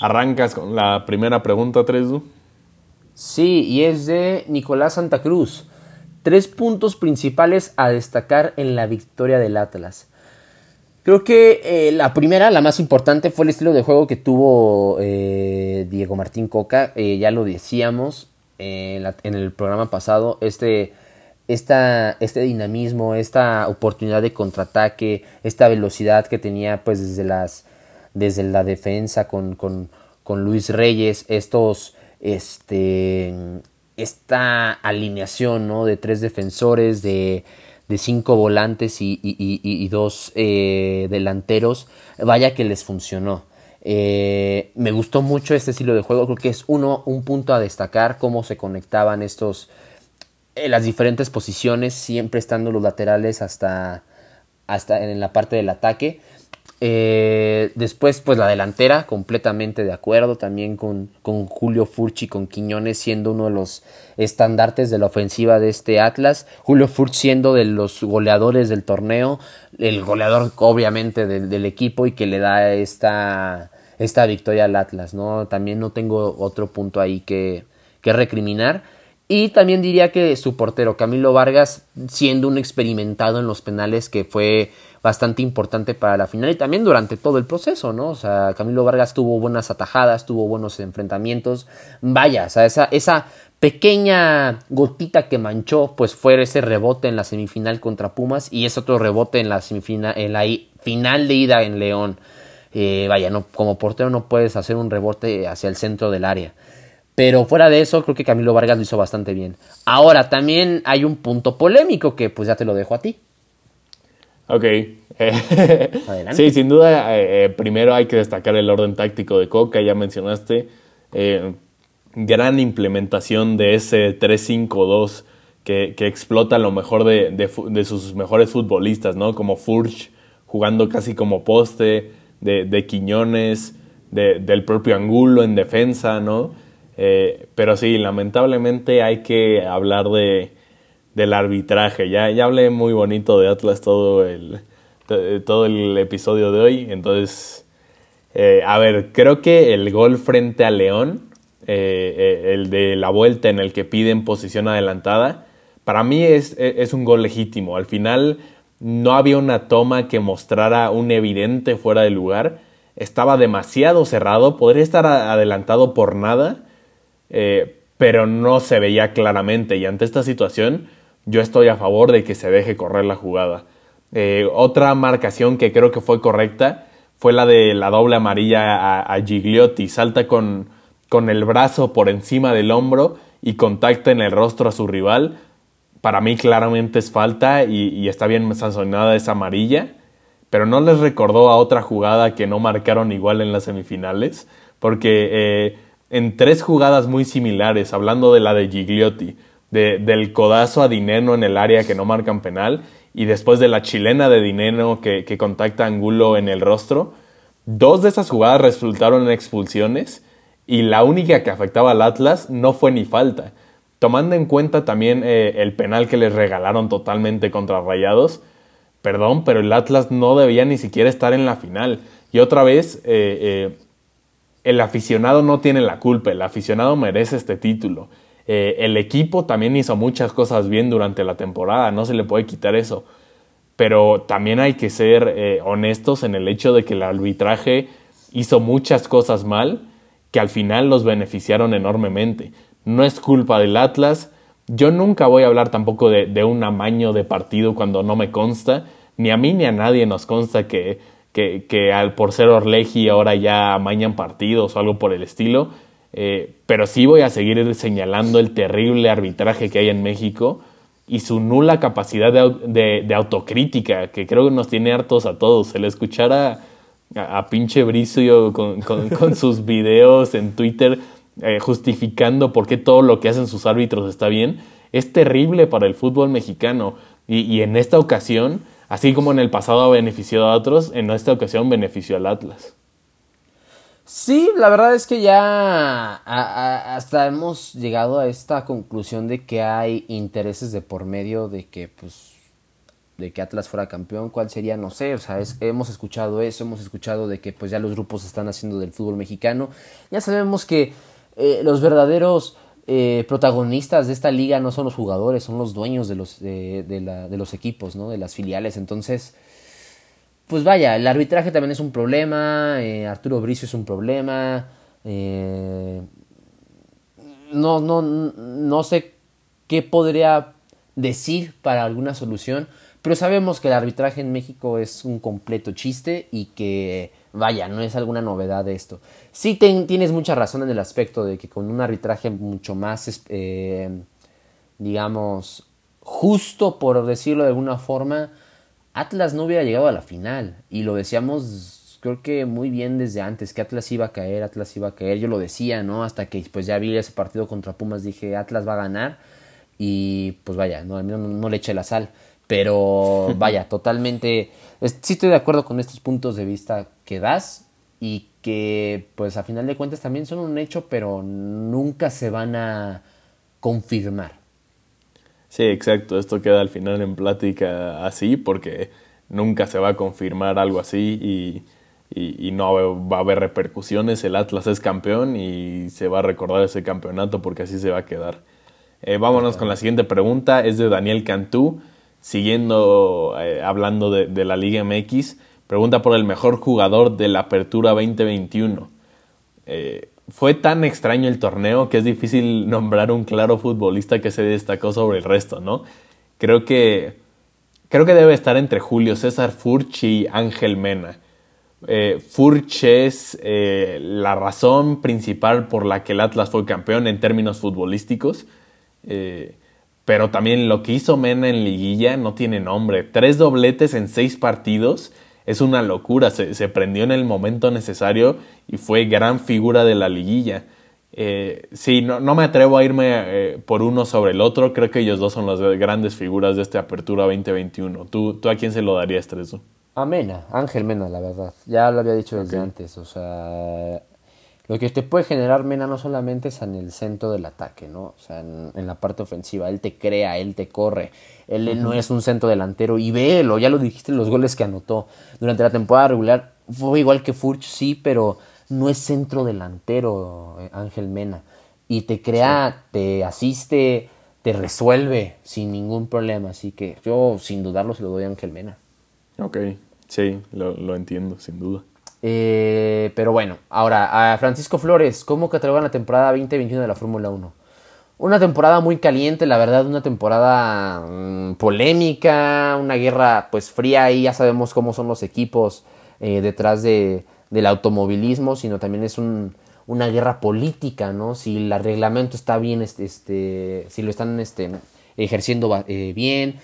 ¿Arrancas con la primera pregunta, Tresu? Sí, y es de Nicolás Santa Cruz. Tres puntos principales a destacar en la victoria del Atlas. Creo que eh, la primera, la más importante, fue el estilo de juego que tuvo eh, Diego Martín Coca. Eh, ya lo decíamos en, el programa pasado. Este, esta, este dinamismo, esta oportunidad de contraataque, esta velocidad que tenía pues desde, las, desde la defensa con, con, con Luis Reyes, estos este, esta alineación ¿no? de tres defensores, de, de cinco volantes y, y, dos eh, delanteros, vaya que les funcionó. Eh, me gustó mucho este estilo de juego, creo que es uno, un punto a destacar, cómo se conectaban estos, eh, las diferentes posiciones, siempre estando los laterales hasta, hasta en la parte del ataque. Eh, después, pues la delantera, completamente de acuerdo, también con, con, Julio Furchi, con Quiñones siendo uno de los estandartes de la ofensiva de este Atlas, Julio Furchi siendo de los goleadores del torneo, el goleador obviamente del, equipo y que le da esta, esta victoria al Atlas, ¿no? También no tengo otro punto ahí que, que recriminar. Y también diría que su portero, Camilo Vargas, siendo un experimentado en los penales que fue bastante importante para la final y también durante todo el proceso, ¿no? O sea, Camilo Vargas tuvo buenas atajadas, tuvo buenos enfrentamientos. Vaya, o sea, esa, esa pequeña gotita que manchó, pues fue ese rebote en la semifinal contra Pumas y ese otro rebote en la semifinal, en la final de ida en León. Eh, vaya, no, como portero no puedes hacer un rebote hacia el centro del área. Pero fuera de eso, creo que Camilo Vargas lo hizo bastante bien. Ahora, también hay un punto polémico que pues ya te lo dejo a ti. Ok. sí, sin duda, eh, eh, primero hay que destacar el orden táctico de Coca, ya mencionaste. Eh, gran implementación de ese 3-5-2 que, explota lo mejor de, sus mejores futbolistas, ¿no? Como Furch jugando casi como poste, de, Quiñones, del propio Angulo en defensa, ¿no? Pero sí, lamentablemente hay que hablar de, del arbitraje. Ya, ya hablé muy bonito de Atlas todo el, todo el episodio de hoy. Entonces, eh, a ver, creo que el gol frente a León, eh, eh, el de la vuelta en el que piden posición adelantada, para mí es, es, un gol legítimo. Al final no había una toma que mostrara un evidente fuera de lugar. Estaba demasiado cerrado, podría estar adelantado por nada, pero no se veía claramente. Y ante esta situación, yo estoy a favor de que se deje correr la jugada. Eh, otra marcación que creo que fue correcta fue la de la doble amarilla a, Gigliotti. Salta con, con el brazo por encima del hombro y contacta en el rostro a su rival. Para mí claramente es falta y, está bien sancionada esa amarilla. Pero no les recordó a otra jugada que no marcaron igual en las semifinales. Porque eh, en tres jugadas muy similares, hablando de la de Gigliotti, del codazo a Dineno en el área que no marcan penal y después de la chilena de Dineno que, contacta a Angulo en el rostro. Dos de esas jugadas resultaron en expulsiones y la única que afectaba al Atlas no fue ni falta. Tomando en cuenta también eh, el penal que les regalaron totalmente contra Rayados, perdón, pero el Atlas no debía ni siquiera estar en la final. Y otra vez, eh, eh, el aficionado no tiene la culpa, el aficionado merece este título. Eh, el equipo también hizo muchas cosas bien durante la temporada, no se le puede quitar eso. Pero también hay que ser eh, honestos en el hecho de que el arbitraje hizo muchas cosas mal que al final los beneficiaron enormemente. No es culpa del Atlas. Yo nunca voy a hablar tampoco de, un amaño de partido cuando no me consta. Ni a mí ni a nadie nos consta que, que, al, por ser Orleji ahora ya amañan partidos o algo por el estilo eh, pero sí voy a seguir señalando el terrible arbitraje que hay en México y su nula capacidad de, autocrítica, que creo que nos tiene hartos a todos. Se le escuchara a, pinche Bricio con, sus videos en Twitter eh, justificando por qué todo lo que hacen sus árbitros está bien, es terrible para el fútbol mexicano. Y, en esta ocasión, así como en el pasado ha beneficiado a otros, en esta ocasión benefició al Atlas. Sí, la verdad es que ya hasta hemos llegado a esta conclusión de que hay intereses de por medio de que pues de que Atlas fuera campeón, ¿cuál sería? No sé, o sea, hemos escuchado eso, hemos escuchado de que pues ya los grupos están haciendo del fútbol mexicano, ya sabemos que eh, los verdaderos eh, protagonistas de esta liga no son los jugadores, son los dueños de los, de, los equipos, ¿no? de las filiales, entonces... Pues vaya, el arbitraje también es un problema, eh, Arturo Bricio es un problema, no, no, no sé qué podría decir para alguna solución, pero sabemos que el arbitraje en México es un completo chiste y que, vaya, no es alguna novedad esto. Sí tienes mucha razón en el aspecto de que con un arbitraje mucho más, eh, digamos, justo, por decirlo de alguna forma, Atlas no hubiera llegado a la final. Y lo decíamos, creo que muy bien desde antes, que Atlas iba a caer, Atlas iba a caer. Yo lo decía, ¿no? Hasta que pues ya vi ese partido contra Pumas, dije, Atlas va a ganar. Y pues vaya, no, no, no le eché la sal. Pero vaya, totalmente. Sí estoy de acuerdo con estos puntos de vista que das y que pues a final de cuentas también son un hecho, pero nunca se van a confirmar. Sí, exacto. Esto queda al final en plática así porque nunca se va a confirmar algo así y, no va a haber repercusiones. El Atlas es campeón y se va a recordar ese campeonato porque así se va a quedar. Eh, vámonos con la siguiente pregunta. Es de Daniel Cantú siguiendo eh, hablando de, la Liga MX, pregunta por el mejor jugador de la Apertura 2021. Eh, fue tan extraño el torneo que es difícil nombrar un claro futbolista que se destacó sobre el resto, ¿no? Creo que, creo que debe estar entre Julio César Furch y Ángel Mena. Eh, Furch es la razón principal por la que el Atlas fue campeón en términos futbolísticos. Pero también lo que hizo Mena en liguilla no tiene nombre. Tres dobletes en seis partidos es una locura. Se, prendió en el momento necesario y fue gran figura de la liguilla. Eh, sí, no, no, me atrevo a irme eh, por uno sobre el otro. Creo que ellos dos son las grandes figuras de esta Apertura 2021. ¿Tú, tú a quién se lo darías, Treso? A Mena, Ángel Mena, la verdad. Ya lo había dicho desde antes. O sea, lo que te puede generar Mena no solamente es en el centro del ataque, ¿no? O sea, en, la parte ofensiva. Él te crea, él te corre. Él no es un centro delantero. Y véelo, ya lo dijiste en los goles que anotó. Durante la temporada regular fue igual que Furch, sí, pero no es centro delantero eh, Ángel Mena. Y te crea, te asiste, te resuelve sin ningún problema. Así que yo, sin dudarlo, se lo doy a Ángel Mena. Ok, sí, lo, lo entiendo, sin duda. Eh, pero bueno, ahora a Francisco Flores, ¿cómo catalogan la temporada 2021 de la Fórmula 1? Una temporada muy caliente, la verdad, una temporada mm, polémica, una guerra pues fría y ya sabemos cómo son los equipos eh, detrás de, del automovilismo, sino también es una guerra política, ¿no? Si el reglamento está bien, este, este si lo están este, ejerciendo eh, bien.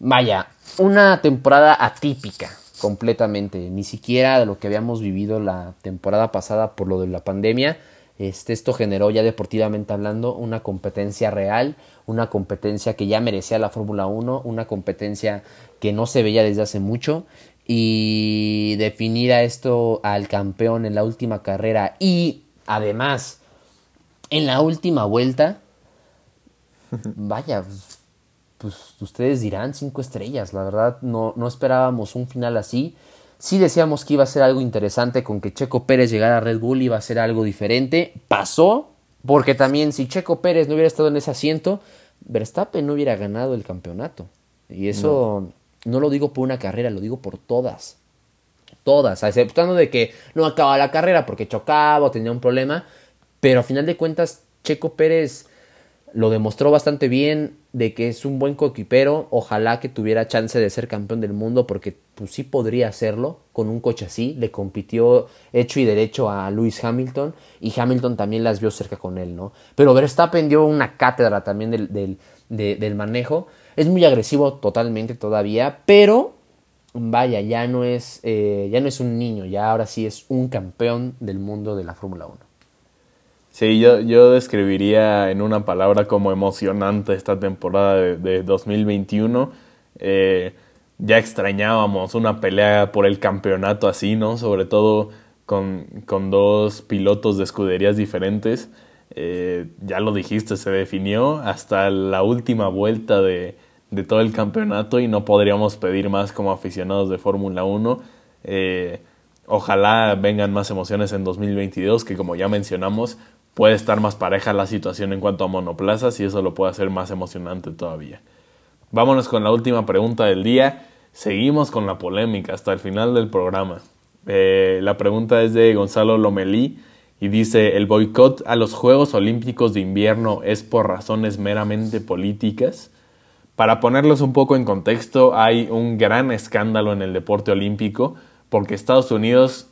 Vaya, una temporada atípica, completamente, ni siquiera de lo que habíamos vivido la temporada pasada por lo de la pandemia. Este, esto generó ya deportivamente hablando una competencia real, una competencia que ya merecía la Fórmula 1, una competencia que no se veía desde hace mucho y definir a esto al campeón en la última carrera y además en la última vuelta, vaya, pues ustedes dirán cinco estrellas. La verdad, no, no esperábamos un final así. Sí decíamos que iba a ser algo interesante con que Checo Pérez llegara a Red Bull, iba a ser algo diferente. Pasó, porque también si Checo Pérez no hubiera estado en ese asiento, Verstappen no hubiera ganado el campeonato. Y eso no, lo digo por una carrera, lo digo por todas. Todas, aceptando de que no acaba la carrera porque chocaba o tenía un problema. Pero a final de cuentas, Checo Pérez lo demostró bastante bien de que es un buen coequipero. Ojalá que tuviera chance de ser campeón del mundo porque pues sí podría hacerlo con un coche así. Le compitió hecho y derecho a Lewis Hamilton y Hamilton también las vio cerca con él, ¿no? Pero Verstappen dio una cátedra también del, del, manejo. Es muy agresivo totalmente todavía, pero vaya, ya no es, eh, ya no es un niño, ya ahora sí es un campeón del mundo de la Fórmula 1. Sí, yo, yo describiría en una palabra como emocionante esta temporada de, 2021. Eh, ya extrañábamos una pelea por el campeonato así, ¿no? Sobre todo con, dos pilotos de escuderías diferentes. Eh, ya lo dijiste, se definió hasta la última vuelta de, todo el campeonato y no podríamos pedir más como aficionados de Fórmula 1. Eh, ojalá vengan más emociones en 2022, que como ya mencionamos, puede estar más pareja la situación en cuanto a monoplazas y eso lo puede hacer más emocionante todavía. Vámonos con la última pregunta del día. Seguimos con la polémica hasta el final del programa. Eh, la pregunta es de Gonzalo Lomelí y dice, ¿el boicot a los Juegos Olímpicos de invierno es por razones meramente políticas? Para ponerlos un poco en contexto, hay un gran escándalo en el deporte olímpico porque Estados Unidos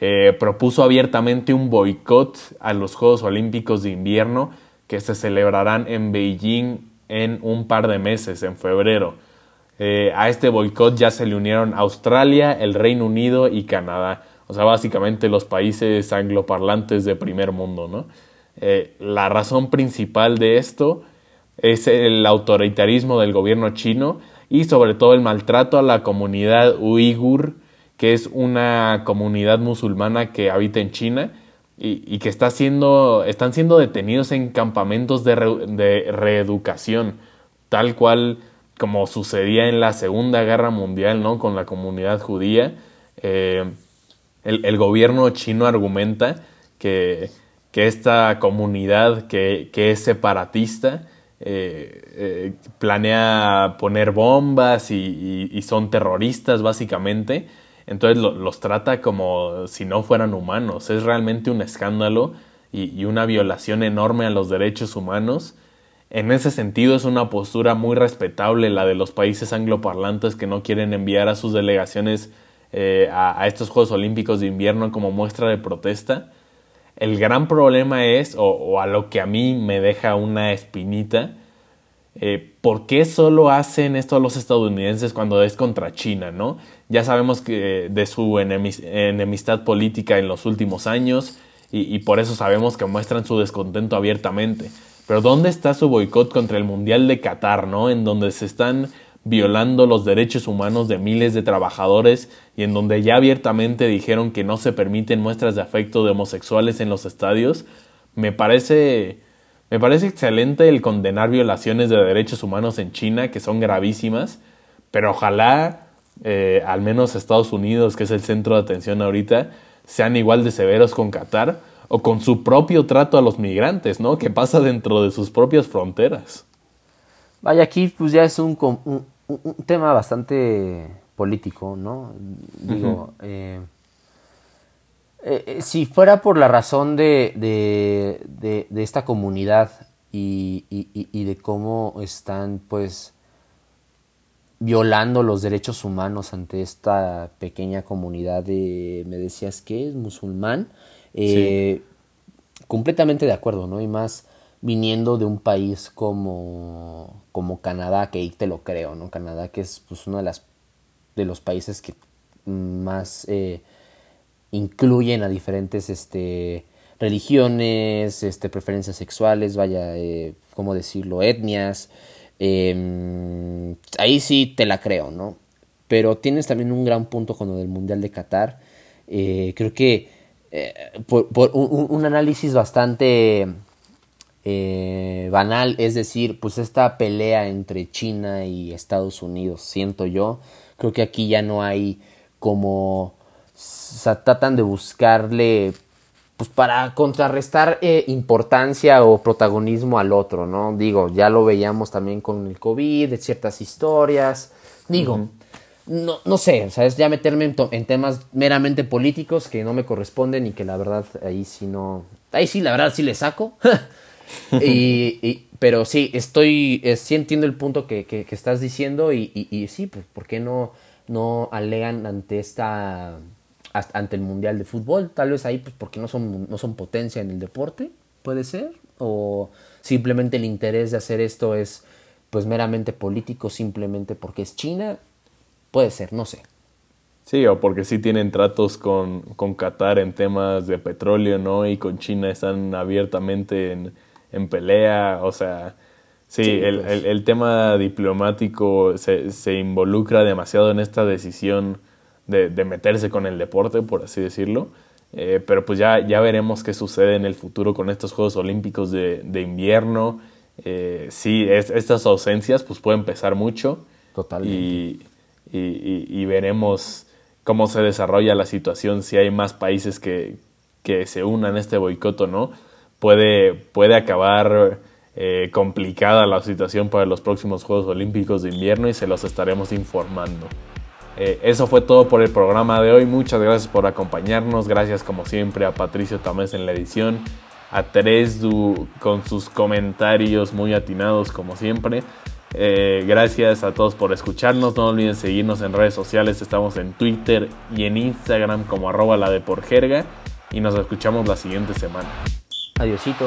eh, propuso abiertamente un boicot a los Juegos Olímpicos de Invierno que se celebrarán en Beijing en un par de meses, en febrero. Eh, a este boicot ya se le unieron Australia, el Reino Unido y Canadá. O sea, básicamente los países angloparlantes de primer mundo, ¿no? Eh, la razón principal de esto es el autoritarismo del gobierno chino y sobre todo el maltrato a la comunidad uigur que es una comunidad musulmana que habita en China y, que está siendo, están siendo detenidos en campamentos de, reeducación, tal cual como sucedía en la Segunda Guerra Mundial ¿no? con la comunidad judía. Eh, el, gobierno chino argumenta que, esta comunidad que, es separatista eh, eh, planea poner bombas y, son terroristas básicamente entonces los trata como si no fueran humanos. Es realmente un escándalo y, una violación enorme a los derechos humanos. En ese sentido es una postura muy respetable la de los países angloparlantes que no quieren enviar a sus delegaciones eh, a, estos Juegos Olímpicos de invierno como muestra de protesta. El gran problema es, o a lo que a mí me deja una espinita, eh, ¿por qué solo hacen esto los estadounidenses cuando es contra China, no? Ya sabemos que de su enemistad política en los últimos años y, por eso sabemos que muestran su descontento abiertamente. Pero ¿dónde está su boicot contra el Mundial de Qatar, no? En donde se están violando los derechos humanos de miles de trabajadores y en donde ya abiertamente dijeron que no se permiten muestras de afecto de homosexuales en los estadios, me parece me parece excelente el condenar violaciones de derechos humanos en China, que son gravísimas, pero ojalá eh, al menos Estados Unidos, que es el centro de atención ahorita, sean igual de severos con Qatar o con su propio trato a los migrantes, ¿no? Que pasa dentro de sus propias fronteras. Vaya, aquí pues ya es un, un, tema bastante político, ¿no? Digo, eh, eh, si fuera por la razón de, de, de, esta comunidad y, y, de cómo están pues violando los derechos humanos ante esta pequeña comunidad de, me decías que es musulmán, eh, completamente de acuerdo, ¿no? Y más viniendo de un país como, como Canadá, que ahí te lo creo, ¿no? Canadá que es pues uno de, las, de los países que más incluyen a diferentes este, religiones, este, preferencias sexuales, vaya, eh, ¿cómo decirlo?, etnias. Em, ahí sí te la creo, ¿no? Pero tienes también un gran punto con lo del Mundial de Qatar. Eh, creo que eh, por, un, análisis bastante banal, es decir, pues esta pelea entre China y Estados Unidos, siento yo, creo que aquí ya no hay como tratan de buscarle pues para contrarrestar eh, importancia o protagonismo al otro, ¿no? Digo, ya lo veíamos también con el COVID, de ciertas historias. Digo, no, no sé, ¿sabes? Ya meterme en, temas meramente políticos que no me corresponden y que la verdad ahí sí no. Ahí sí, la verdad sí le saco. y, pero sí, estoy. Eh, sí entiendo el punto que, que, estás diciendo y, y, sí, pues, ¿por qué no, no alegan ante esta ante el Mundial de Fútbol, tal vez ahí pues porque no son, no son potencia en el deporte, puede ser, o simplemente el interés de hacer esto es pues meramente político, simplemente porque es China, puede ser, no sé. Sí, o porque sí tienen tratos con, con Qatar en temas de petróleo, ¿no? Y con China están abiertamente en, en pelea, o sea, sí, el, pues. el, el, tema diplomático se, se, involucra demasiado en esta decisión de, de, meterse con el deporte, por así decirlo. Eh, pero pues ya, ya veremos qué sucede en el futuro con estos Juegos Olímpicos de, de invierno. Eh, sí, es, estas ausencias pues pueden pesar mucho. Totalmente. Y, y, y, y, veremos cómo se desarrolla la situación, si hay más países que, que se unan a este boicot o no. Puede, puede acabar eh, complicada la situación para los próximos Juegos Olímpicos de invierno y se los estaremos informando. Eh, eso fue todo por el programa de hoy. Muchas gracias por acompañarnos. Gracias como siempre a Patricio Tamés en la edición. A Teresdu con sus comentarios muy atinados como siempre. Eh, gracias a todos por escucharnos. No olviden seguirnos en redes sociales. Estamos en Twitter y en Instagram como arroba la de por jerga. Y nos escuchamos la siguiente semana. Adiosito.